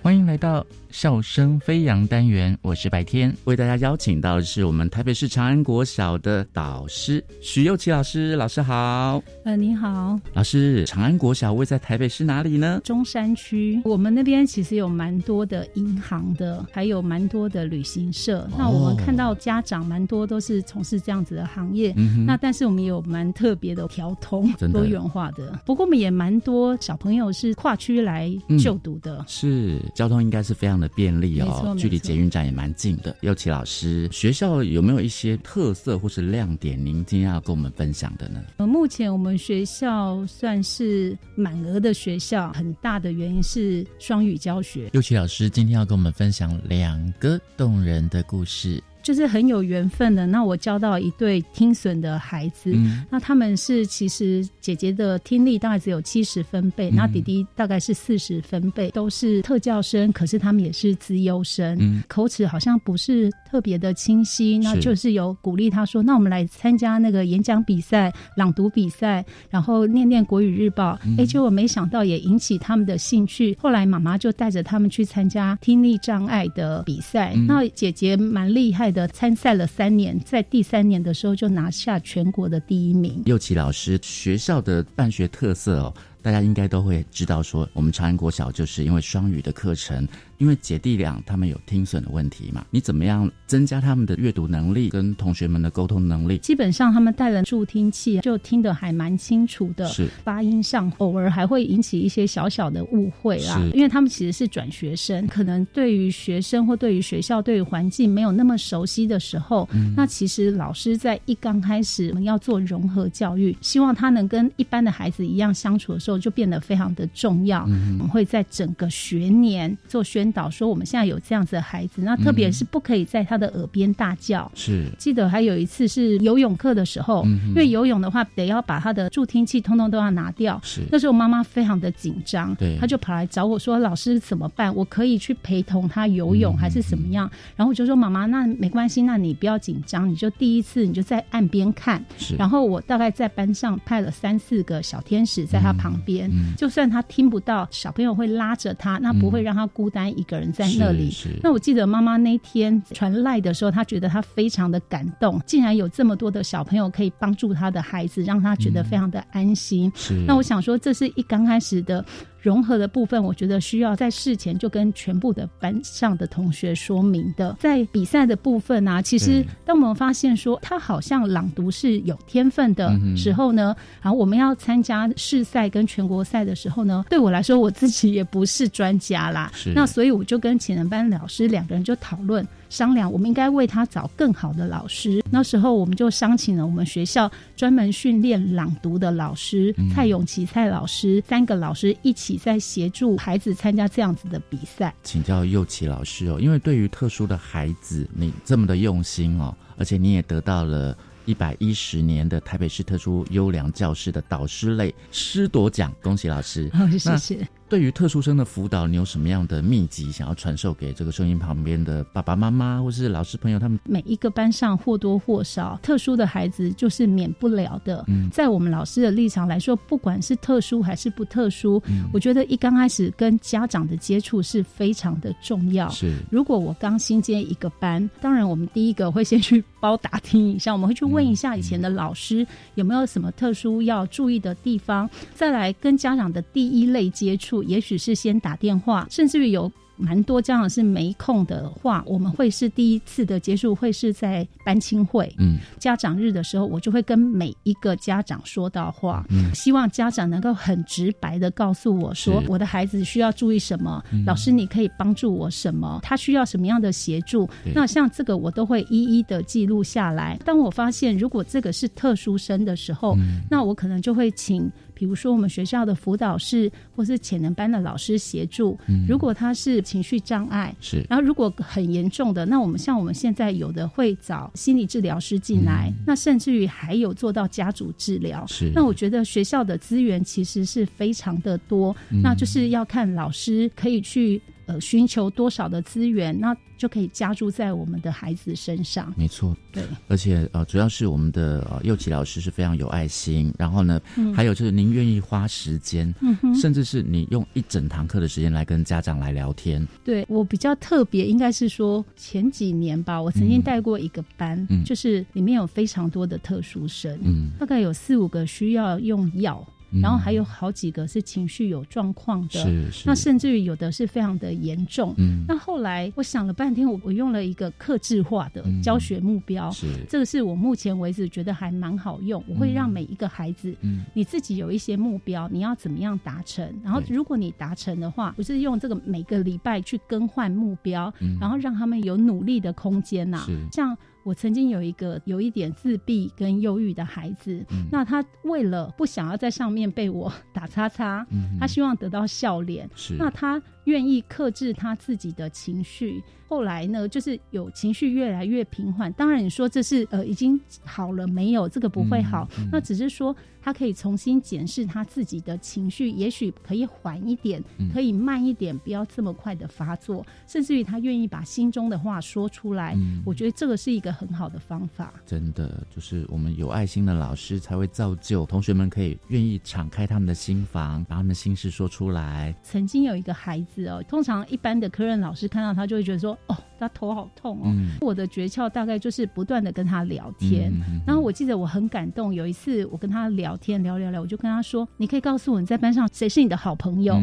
Speaker 8: 欢迎来到。笑声飞扬单元，我是白天，为大家邀请到的是我们台北市长安国小的导师许佑琪老师，老师好。
Speaker 10: 呃，你好，
Speaker 8: 老师。长安国小位在台北市哪里呢？
Speaker 10: 中山区。我们那边其实有蛮多的银行的，还有蛮多的旅行社。那我们看到家长蛮多都是从事这样子的行业。那但是我们也有蛮特别的调通，多元化的。不过我们也蛮多小朋友是跨区来就读的。
Speaker 8: 是，交通应该是非常。的便利哦，距离捷运站也蛮近的。尤其老师，学校有没有一些特色或是亮点？您今天要跟我们分享的呢？
Speaker 10: 呃，目前我们学校算是满额的学校，很大的原因是双语教学。
Speaker 8: 尤其老师今天要跟我们分享两个动人的故事。
Speaker 10: 就是很有缘分的。那我教到一对听损的孩子，那他们是其实姐姐的听力大概只有七十分贝，那弟弟大概是四十分贝，都是特教生，可是他们也是资优生，口齿好像不是特别的清晰。那就是有鼓励他说：“那我们来参加那个演讲比赛、朗读比赛，然后念念国语日报。”哎，结果没想到也引起他们的兴趣。后来妈妈就带着他们去参加听力障碍的比赛。那姐姐蛮厉害。的参赛了三年，在第三年的时候就拿下全国的第一名。
Speaker 8: 右奇老师学校的办学特色哦，大家应该都会知道，说我们长安国小就是因为双语的课程。因为姐弟俩他们有听损的问题嘛，你怎么样增加他们的阅读能力跟同学们的沟通能力？
Speaker 10: 基本上他们带了助听器，就听得还蛮清楚的。
Speaker 8: 是
Speaker 10: 发音上偶尔还会引起一些小小的误会啦，因为他们其实是转学生，可能对于学生或对于学校、对于环境没有那么熟悉的时候，那其实老师在一刚开始我们要做融合教育，希望他能跟一般的孩子一样相处的时候，就变得非常的重要。我们会在整个学年做宣导，说我们现在有这样子的孩子，那特别是不可以在他的耳边大叫。
Speaker 8: 是
Speaker 10: 记得还有一次是游泳课的时候，因为游泳的话得要把他的助听器通通都要拿掉。
Speaker 8: 是
Speaker 10: 那时候妈妈非常的紧张，
Speaker 8: 对，
Speaker 10: 他就跑来找我说：“老师怎么办？我可以去陪同他游泳还是怎么样？”然后我就说：“妈妈，那没关系，那你不要紧张，你就第一次你就在岸边看。是然后我大概在班上派了三四个小天使在他旁边，就算他听不到，小朋友会拉着他，那不会让他孤单一个人在那里。那我记得妈妈那天传赖的时候，她觉得她非常的感动，竟然有这么多的小朋友可以帮助她的孩子，让她觉得非常的安心。那我想说，这是一刚开始的。融合的部分，我觉得需要在事前就跟全部的班上的同学说明的。在比赛的部分啊，其实当我们发现说他好像朗读是有天分的时候呢，然后我们要参加市赛跟全国赛的时候呢，对我来说我自己也不是专家啦。那所以我就跟潜能班老师两个人就讨论。商量，我们应该为他找更好的老师。那时候我们就商请了我们学校专门训练朗读的老师蔡永琪蔡老师，三个老师一起在协助孩子参加这样子的比赛。
Speaker 8: 请教佑琪老师哦，因为对于特殊的孩子，你这么的用心哦，而且你也得到了一百一十年的台北市特殊优良教师的导师类师铎奖，恭喜老师！
Speaker 10: 谢谢。
Speaker 8: 对于特殊生的辅导，你有什么样的秘籍想要传授给这个声音旁边的爸爸妈妈或是老师朋友？他们
Speaker 10: 每一个班上或多或少特殊的孩子就是免不了的。嗯，在我们老师的立场来说，不管是特殊还是不特殊，我觉得一刚开始跟家长的接触是非常的重要。
Speaker 8: 是，
Speaker 10: 如果我刚新接一个班，当然我们第一个会先去包打听一下，我们会去问一下以前的老师有没有什么特殊要注意的地方，再来跟家长的第一类接触。也许是先打电话，甚至于有。蛮多家长是没空的话，我们会是第一次的结束会是在班亲会，
Speaker 8: 嗯，
Speaker 10: 家长日的时候，我就会跟每一个家长说到话，嗯，希望家长能够很直白的告诉我说，我的孩子需要注意什么，老师你可以帮助我什么，他需要什么样的协助，那像这个我都会一一的记录下来。当我发现如果这个是特殊生的时候，那我可能就会请，比如说我们学校的辅导室或是潜能班的老师协助，如果他是。情绪障碍
Speaker 8: 是，
Speaker 10: 然后如果很严重的，那我们像我们现在有的会找心理治疗师进来，那甚至于还有做到家族治疗。
Speaker 8: 是，
Speaker 10: 那我觉得学校的资源其实是非常的多，那就是要看老师可以去。呃，寻求多少的资源，那就可以加注在我们的孩子身上。
Speaker 8: 没错，
Speaker 10: 对。
Speaker 8: 而且呃，主要是我们的呃幼琪老师是非常有爱心，然后呢，还有就是您愿意花时间，甚至是你用一整堂课的时间来跟家长来聊天。
Speaker 10: 对我比较特别，应该是说前几年吧，我曾经带过一个班，就是里面有非常多的特殊生，
Speaker 8: 嗯，
Speaker 10: 大概有四五个需要用药。然后还有好几个是情绪有状况的，那甚至于有的是非常的严重。那后来我想了半天，我我用了一个克制化的教学目标，这个是我目前为止觉得还蛮好用。我会让每一个孩子，你自己有一些目标，你要怎么样达成？然后如果你达成的话，不是用这个每个礼拜去更换目标，然后让他们有努力的空间呐，像。我曾经有一个有一点自闭跟忧郁的孩子，那他为了不想要在上面被我 打叉叉，他希望得到笑脸，那他愿意克制他自己的情绪。后来呢，就是有情绪越来越平缓。当然，你说这是呃已经好了没有？这个不会好，那只是说他可以重新检视他自己的情绪，也许可以缓一点，可以慢一点，不要这么快的发作，甚至于他愿意把心中的话说出来。我觉得这个是一个很好的方法。
Speaker 8: 真的，就是我们有爱心的老师才会造就同学们可以愿意敞开他们的心房，把他们的心事说出来。
Speaker 10: 曾经有一个孩子。子哦，通常一般的科任老师看到他就会觉得说，哦，他头好痛哦。我的诀窍大概就是不断的跟他聊天。然后我记得我很感动，有一次我跟他聊天聊聊聊，我就跟他说，你可以告诉我你在班上谁是你的好朋友？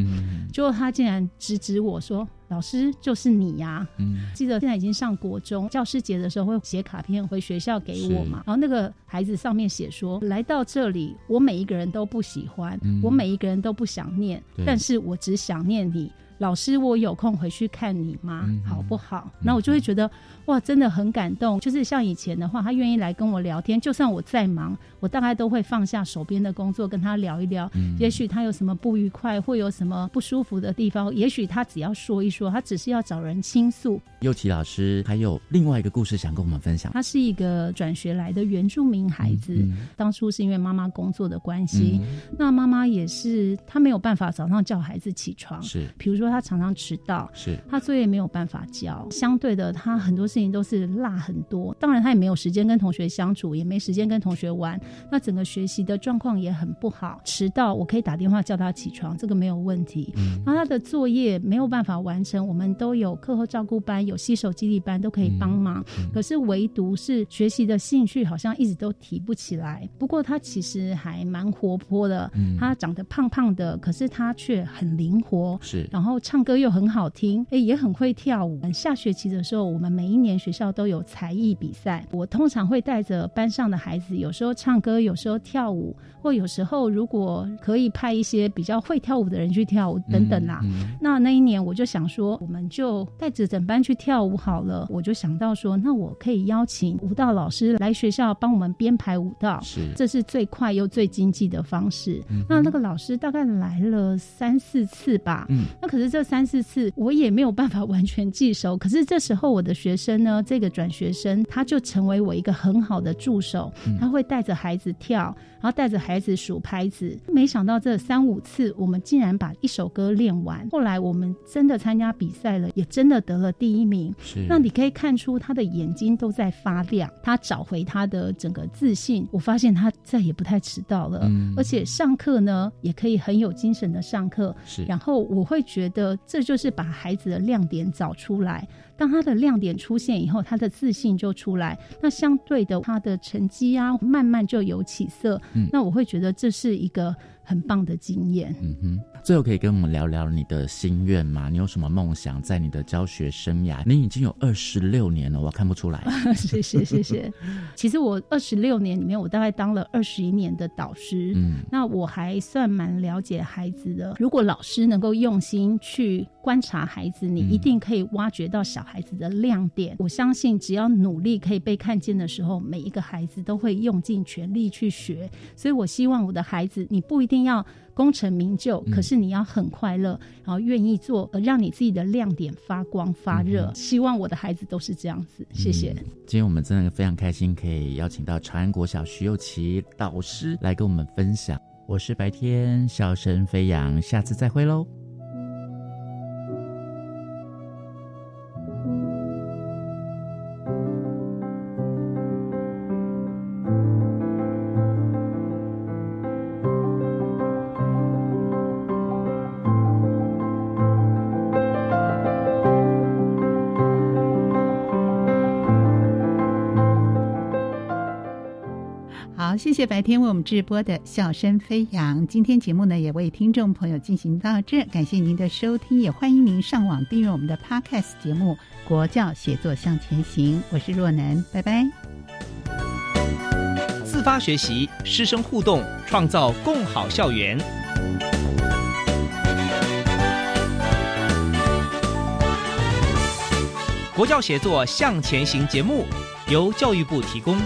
Speaker 10: 结果他竟然指指我说。老师就是你呀！嗯，记得现在已经上国中，教师节的时候会写卡片回学校给我嘛。然后那个孩子上面写说：“来到这里，我每一个人都不喜欢，我每一个人都不想念，但是我只想念你。”老师，我有空回去看你吗？好不好？那我就会觉得哇，真的很感动。就是像以前的话，他愿意来跟我聊天，就算我再忙，我大概都会放下手边的工作跟他聊一聊。也许他有什么不愉快，会有什么不舒服的地方，也许他只要说一说，他只是要找人倾诉。
Speaker 8: 佑琪老师还有另外一个故事想跟我们分享。
Speaker 10: 他是一个转学来的原住民孩子，当初是因为妈妈工作的关系，那妈妈也是他没有办法早上叫孩子起床，
Speaker 8: 是
Speaker 10: 比如说。他常常迟到，
Speaker 8: 是
Speaker 10: 他作业没有办法交，相对的，他很多事情都是落很多。当然，他也没有时间跟同学相处，也没时间跟同学玩。那整个学习的状况也很不好。迟到，我可以打电话叫他起床，这个没有问题。然后他的作业没有办法完成，我们都有课后照顾班、有洗手基地班都可以帮忙。可是唯独是学习的兴趣好像一直都提不起来。不过他其实还蛮活泼的，他长得胖胖的，可是他却很灵活。
Speaker 8: 是，
Speaker 10: 然后。唱歌又很好听，哎，也很会跳舞。下学期的时候，我们每一年学校都有才艺比赛，我通常会带着班上的孩子，有时候唱歌，有时候跳舞，或有时候如果可以派一些比较会跳舞的人去跳舞等等啦。那那一年我就想说，我们就带着整班去跳舞好了。我就想到说，那我可以邀请舞蹈老师来学校帮我们编排舞蹈，
Speaker 8: 是，
Speaker 10: 这是最快又最经济的方式。那那个老师大概来了三四次吧，嗯，那可是。这三四次我也没有办法完全记熟，可是这时候我的学生呢，这个转学生他就成为我一个很好的助手，他会带着孩子跳，然后带着孩子数拍子。没想到这三五次我们竟然把一首歌练完。后来我们真的参加比赛了，也真的得了第一名。
Speaker 8: 是，
Speaker 10: 那你可以看出他的眼睛都在发亮，他找回他的整个自信。我发现他再也不太迟到了，而且上课呢也可以很有精神的上课。
Speaker 8: 是，
Speaker 10: 然后我会觉得。这就是把孩子的亮点找出来。当他的亮点出现以后，他的自信就出来。那相对的，他的成绩啊，慢慢就有起色。嗯，那我会觉得这是一个。很棒的经验。
Speaker 8: 嗯哼，最后可以跟我们聊聊你的心愿吗？你有什么梦想？在你的教学生涯，你已经有二十六年了，我看不出来。
Speaker 10: 谢谢谢谢。其实我二十六年里面，我大概当了二十一年的导师。嗯，那我还算蛮了解孩子的。如果老师能够用心去观察孩子，你一定可以挖掘到小孩子的亮点。我相信，只要努力可以被看见的时候，每一个孩子都会用尽全力去学。所以我希望我的孩子，你不一定。要功成名就，可是你要很快乐，然后愿意做，让你自己的亮点发光发热。希望我的孩子都是这样子。谢谢。
Speaker 8: 今天我们真的非常开心，可以邀请到长安国小徐佑琪导师来跟我们分享。我是白天笑声飞扬，下次再会喽。
Speaker 2: 好谢谢白天为我们直播的《笑声飞扬》。今天节目呢，也为听众朋友进行到这，感谢您的收听，也欢迎您上网订阅我们的 Podcast 节目《国教写作向前行》。我是若楠，拜拜。
Speaker 1: 自发学习，师生互动，创造共好校园。国教写作向前行节目由教育部提供。